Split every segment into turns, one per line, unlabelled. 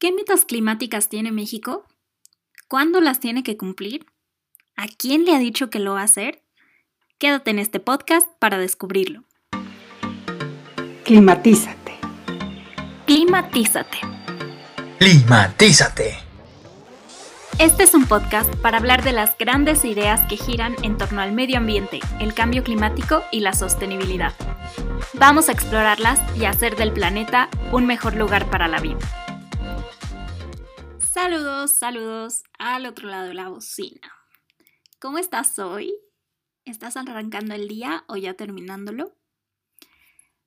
¿Qué metas climáticas tiene México? ¿Cuándo las tiene que cumplir? ¿A quién le ha dicho que lo va a hacer? Quédate en este podcast para descubrirlo.
Climatízate.
Climatízate.
Climatízate.
Este es un podcast para hablar de las grandes ideas que giran en torno al medio ambiente, el cambio climático y la sostenibilidad. Vamos a explorarlas y hacer del planeta un mejor lugar para la vida. Saludos, saludos al otro lado de la bocina. ¿Cómo estás hoy? ¿Estás arrancando el día o ya terminándolo?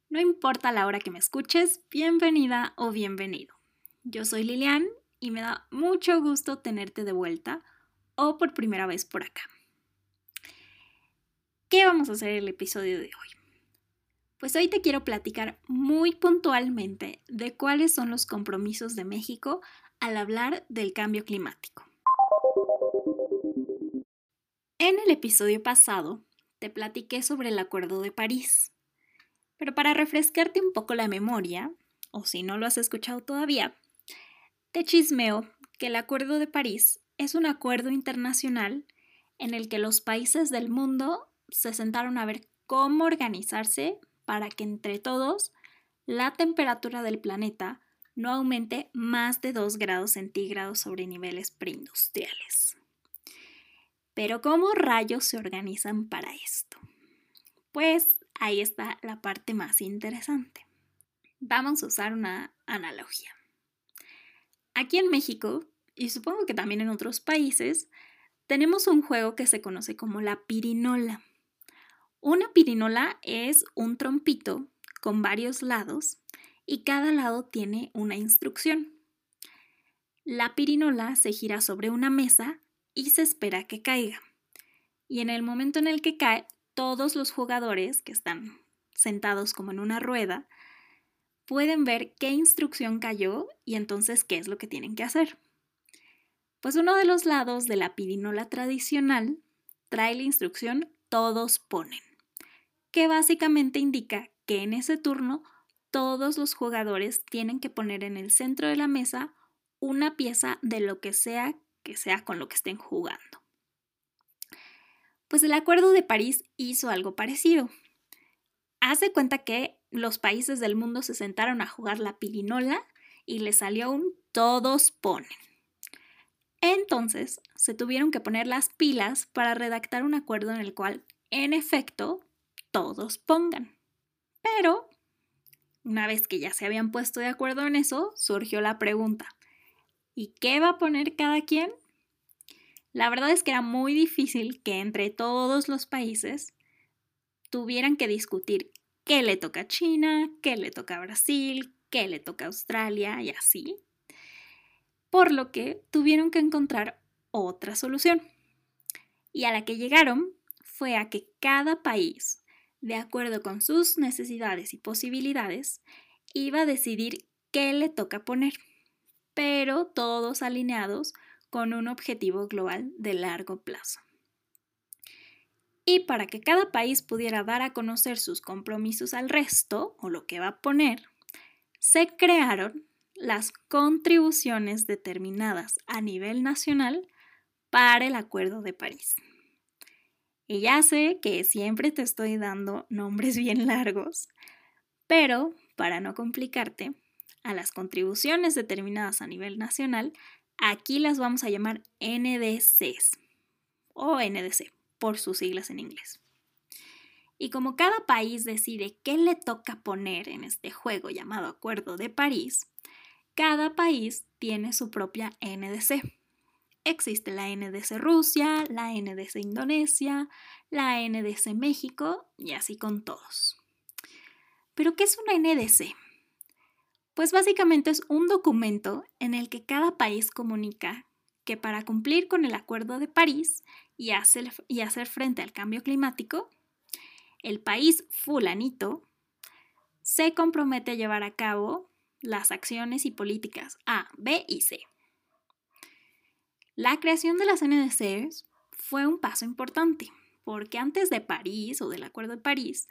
No importa la hora que me escuches, bienvenida o bienvenido. Yo soy Lilian y me da mucho gusto tenerte de vuelta o por primera vez por acá. ¿Qué vamos a hacer en el episodio de hoy? Pues hoy te quiero platicar muy puntualmente de cuáles son los compromisos de México al hablar del cambio climático. En el episodio pasado te platiqué sobre el Acuerdo de París, pero para refrescarte un poco la memoria, o si no lo has escuchado todavía, te chismeo que el Acuerdo de París es un acuerdo internacional en el que los países del mundo se sentaron a ver cómo organizarse para que entre todos la temperatura del planeta no aumente más de 2 grados centígrados sobre niveles preindustriales. Pero ¿cómo rayos se organizan para esto? Pues ahí está la parte más interesante. Vamos a usar una analogía. Aquí en México, y supongo que también en otros países, tenemos un juego que se conoce como la pirinola. Una pirinola es un trompito con varios lados y cada lado tiene una instrucción. La pirinola se gira sobre una mesa y se espera que caiga. Y en el momento en el que cae, todos los jugadores que están sentados como en una rueda pueden ver qué instrucción cayó y entonces qué es lo que tienen que hacer. Pues uno de los lados de la pirinola tradicional trae la instrucción todos ponen, que básicamente indica que en ese turno todos los jugadores tienen que poner en el centro de la mesa una pieza de lo que sea que sea con lo que estén jugando. Pues el Acuerdo de París hizo algo parecido. Hace cuenta que los países del mundo se sentaron a jugar la pirinola y le salió un todos ponen. Entonces se tuvieron que poner las pilas para redactar un acuerdo en el cual, en efecto, todos pongan. Pero una vez que ya se habían puesto de acuerdo en eso, surgió la pregunta, ¿y qué va a poner cada quien? La verdad es que era muy difícil que entre todos los países tuvieran que discutir qué le toca a China, qué le toca a Brasil, qué le toca a Australia y así. Por lo que tuvieron que encontrar otra solución. Y a la que llegaron fue a que cada país de acuerdo con sus necesidades y posibilidades, iba a decidir qué le toca poner, pero todos alineados con un objetivo global de largo plazo. Y para que cada país pudiera dar a conocer sus compromisos al resto, o lo que va a poner, se crearon las contribuciones determinadas a nivel nacional para el Acuerdo de París. Y ya sé que siempre te estoy dando nombres bien largos, pero para no complicarte, a las contribuciones determinadas a nivel nacional, aquí las vamos a llamar NDCs o NDC por sus siglas en inglés. Y como cada país decide qué le toca poner en este juego llamado Acuerdo de París, cada país tiene su propia NDC. Existe la NDC Rusia, la NDC Indonesia, la NDC México y así con todos. ¿Pero qué es una NDC? Pues básicamente es un documento en el que cada país comunica que para cumplir con el Acuerdo de París y hacer, y hacer frente al cambio climático, el país fulanito se compromete a llevar a cabo las acciones y políticas A, B y C. La creación de las NDCs fue un paso importante, porque antes de París o del Acuerdo de París,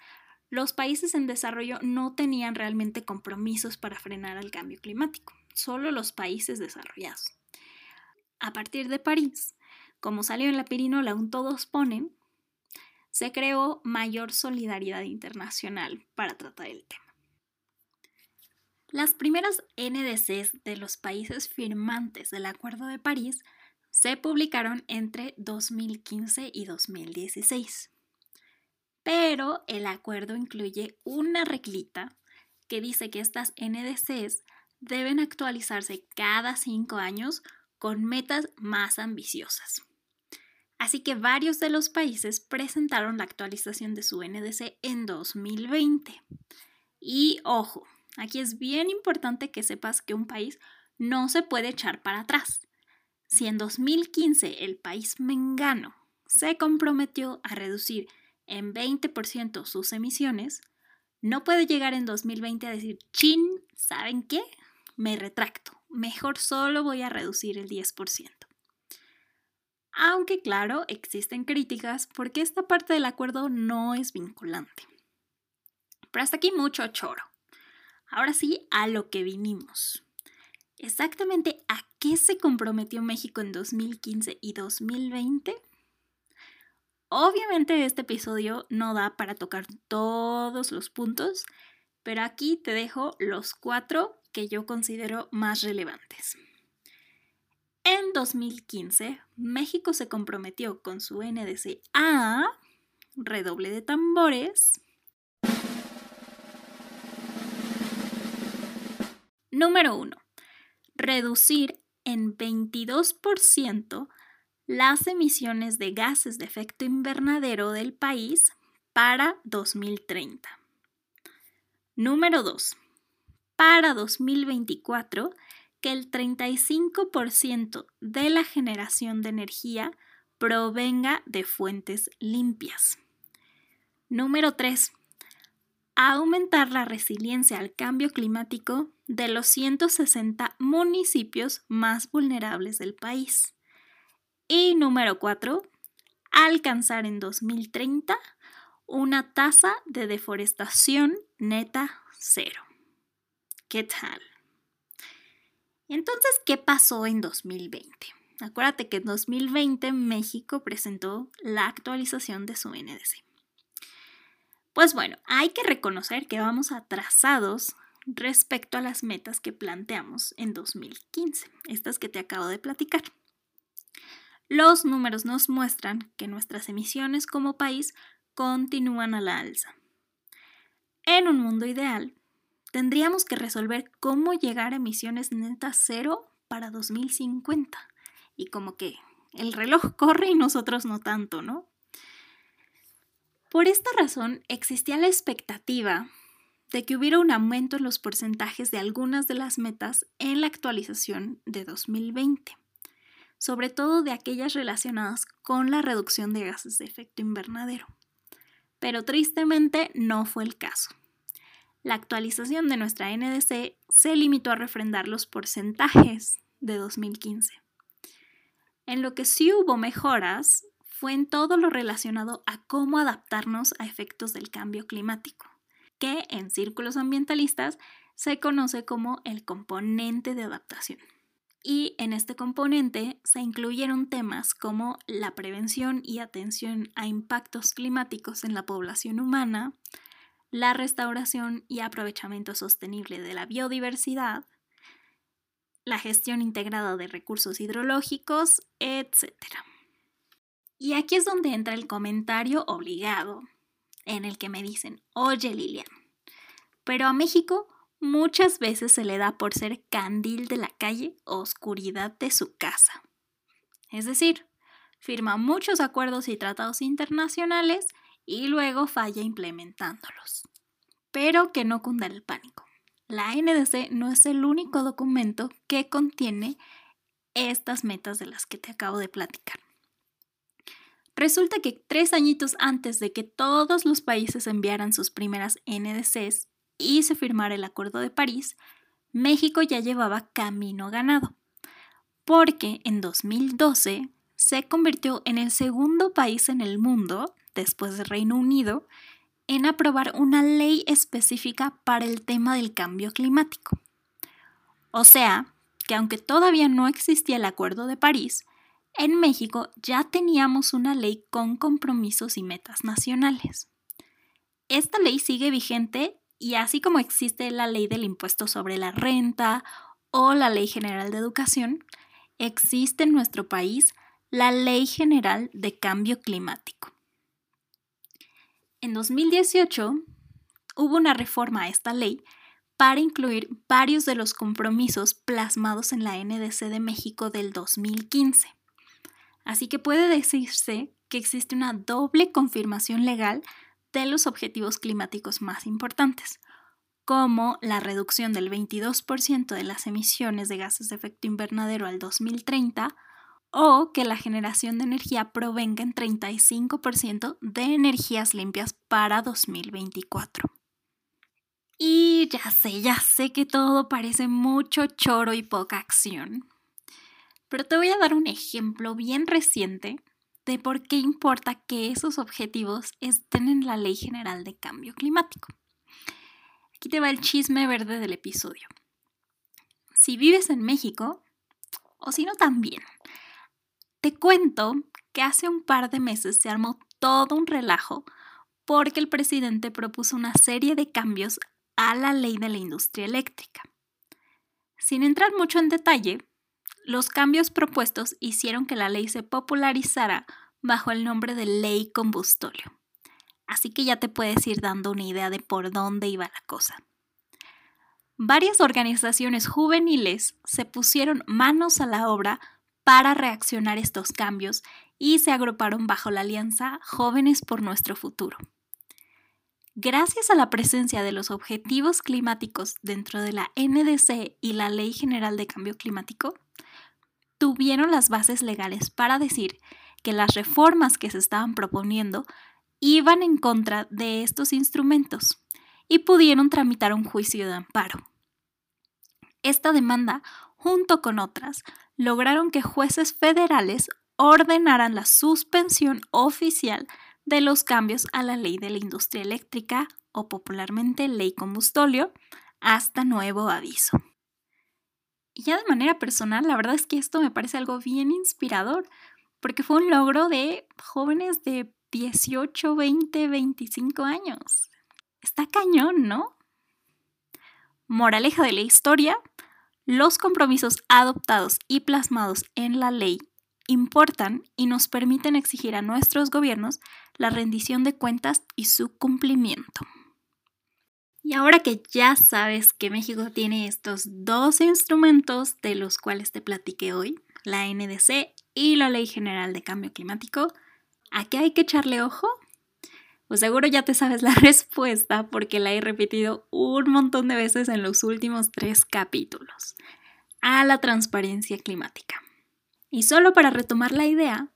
los países en desarrollo no tenían realmente compromisos para frenar el cambio climático. solo los países desarrollados. A partir de París, como salió en la pirinola un todos ponen, se creó mayor solidaridad internacional para tratar el tema. Las primeras NDCs de los países firmantes del Acuerdo de París se publicaron entre 2015 y 2016. Pero el acuerdo incluye una reglita que dice que estas NDCs deben actualizarse cada cinco años con metas más ambiciosas. Así que varios de los países presentaron la actualización de su NDC en 2020. Y ojo, aquí es bien importante que sepas que un país no se puede echar para atrás. Si en 2015 el país mengano se comprometió a reducir en 20% sus emisiones, no puede llegar en 2020 a decir, chin, ¿saben qué? Me retracto, mejor solo voy a reducir el 10% aunque claro, existen críticas porque esta parte del acuerdo no es vinculante. Pero hasta aquí mucho choro. Ahora sí, a lo que vinimos. Exactamente a qué se comprometió México en 2015 y 2020. Obviamente este episodio no da para tocar todos los puntos, pero aquí te dejo los cuatro que yo considero más relevantes. En 2015, México se comprometió con su NDC a redoble de tambores. Número 1. Reducir en 22% las emisiones de gases de efecto invernadero del país para 2030. Número 2. Para 2024, que el 35% de la generación de energía provenga de fuentes limpias. Número 3. Aumentar la resiliencia al cambio climático de los 160 municipios más vulnerables del país. Y número 4. Alcanzar en 2030 una tasa de deforestación neta cero. ¿Qué tal? Entonces, ¿qué pasó en 2020? Acuérdate que en 2020 México presentó la actualización de su NDC. Pues bueno, hay que reconocer que vamos atrasados respecto a las metas que planteamos en 2015, estas que te acabo de platicar. Los números nos muestran que nuestras emisiones como país continúan a la alza. En un mundo ideal, tendríamos que resolver cómo llegar a emisiones netas cero para 2050. Y como que el reloj corre y nosotros no tanto, ¿no? Por esta razón existía la expectativa de que hubiera un aumento en los porcentajes de algunas de las metas en la actualización de 2020, sobre todo de aquellas relacionadas con la reducción de gases de efecto invernadero. Pero tristemente no fue el caso la actualización de nuestra NDC se limitó a refrendar los porcentajes de 2015. En lo que sí hubo mejoras fue en todo lo relacionado a cómo adaptarnos a efectos del cambio climático, que en círculos ambientalistas se conoce como el componente de adaptación. Y en este componente se incluyeron temas como la prevención y atención a impactos climáticos en la población humana, la restauración y aprovechamiento sostenible de la biodiversidad, la gestión integrada de recursos hidrológicos, etc. Y aquí es donde entra el comentario obligado, en el que me dicen, oye Lilian, pero a México muchas veces se le da por ser candil de la calle o oscuridad de su casa. Es decir, firma muchos acuerdos y tratados internacionales y luego falla implementándolos. Pero que no cunda el pánico. La NDC no es el único documento que contiene estas metas de las que te acabo de platicar. Resulta que tres añitos antes de que todos los países enviaran sus primeras NDCs y se firmara el Acuerdo de París, México ya llevaba camino ganado, porque en 2012 se convirtió en el segundo país en el mundo después del Reino Unido, en aprobar una ley específica para el tema del cambio climático. O sea, que aunque todavía no existía el Acuerdo de París, en México ya teníamos una ley con compromisos y metas nacionales. Esta ley sigue vigente y así como existe la ley del impuesto sobre la renta o la ley general de educación, existe en nuestro país la Ley General de Cambio Climático. En 2018 hubo una reforma a esta ley para incluir varios de los compromisos plasmados en la NDC de México del 2015. Así que puede decirse que existe una doble confirmación legal de los objetivos climáticos más importantes, como la reducción del 22% de las emisiones de gases de efecto invernadero al 2030 o que la generación de energía provenga en 35% de energías limpias para 2024. Y ya sé, ya sé que todo parece mucho choro y poca acción, pero te voy a dar un ejemplo bien reciente de por qué importa que esos objetivos estén en la Ley General de Cambio Climático. Aquí te va el chisme verde del episodio. Si vives en México, o si no también, te cuento que hace un par de meses se armó todo un relajo porque el presidente propuso una serie de cambios a la ley de la industria eléctrica. Sin entrar mucho en detalle, los cambios propuestos hicieron que la ley se popularizara bajo el nombre de Ley Combustóleo. Así que ya te puedes ir dando una idea de por dónde iba la cosa. Varias organizaciones juveniles se pusieron manos a la obra para reaccionar estos cambios y se agruparon bajo la alianza Jóvenes por Nuestro Futuro. Gracias a la presencia de los objetivos climáticos dentro de la NDC y la Ley General de Cambio Climático, tuvieron las bases legales para decir que las reformas que se estaban proponiendo iban en contra de estos instrumentos y pudieron tramitar un juicio de amparo. Esta demanda, junto con otras, lograron que jueces federales ordenaran la suspensión oficial de los cambios a la ley de la industria eléctrica o popularmente ley combustóleo hasta nuevo aviso. Y ya de manera personal, la verdad es que esto me parece algo bien inspirador, porque fue un logro de jóvenes de 18, 20, 25 años. Está cañón, ¿no? Moraleja de la historia, los compromisos adoptados y plasmados en la ley importan y nos permiten exigir a nuestros gobiernos la rendición de cuentas y su cumplimiento. Y ahora que ya sabes que México tiene estos dos instrumentos de los cuales te platiqué hoy, la NDC y la Ley General de Cambio Climático, ¿a qué hay que echarle ojo? Pues seguro ya te sabes la respuesta porque la he repetido un montón de veces en los últimos tres capítulos. A la transparencia climática. Y solo para retomar la idea,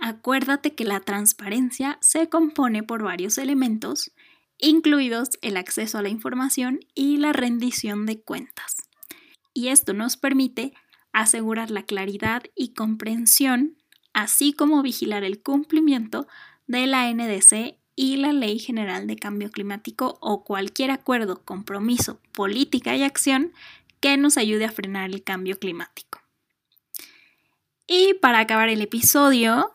acuérdate que la transparencia se compone por varios elementos, incluidos el acceso a la información y la rendición de cuentas. Y esto nos permite asegurar la claridad y comprensión, así como vigilar el cumplimiento de la NDC y la Ley General de Cambio Climático o cualquier acuerdo, compromiso, política y acción que nos ayude a frenar el cambio climático. Y para acabar el episodio,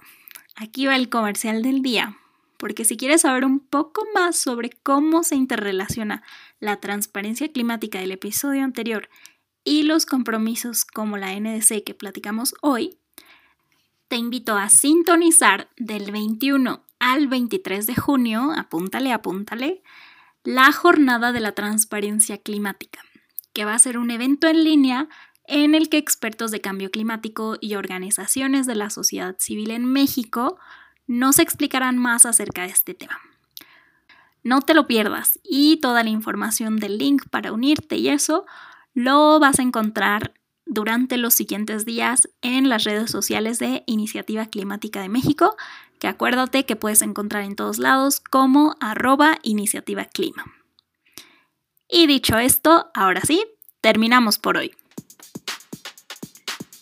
aquí va el comercial del día, porque si quieres saber un poco más sobre cómo se interrelaciona la transparencia climática del episodio anterior y los compromisos como la NDC que platicamos hoy, te invito a sintonizar del 21 al 23 de junio, apúntale, apúntale, la jornada de la transparencia climática, que va a ser un evento en línea en el que expertos de cambio climático y organizaciones de la sociedad civil en México nos explicarán más acerca de este tema. No te lo pierdas y toda la información del link para unirte y eso lo vas a encontrar durante los siguientes días en las redes sociales de Iniciativa Climática de México, que acuérdate que puedes encontrar en todos lados como arroba iniciativa. Y dicho esto, ahora sí, terminamos por hoy.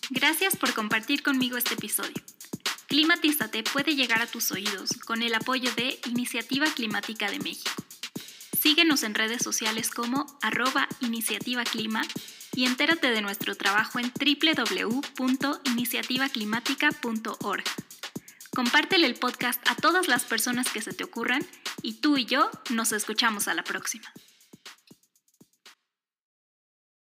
Gracias por compartir conmigo este episodio. Climatízate puede llegar a tus oídos con el apoyo de Iniciativa Climática de México. Síguenos en redes sociales como arroba iniciativa clima y entérate de nuestro trabajo en www.iniciativaclimática.org. Compártele el podcast a todas las personas que se te ocurran y tú y yo nos escuchamos a la próxima.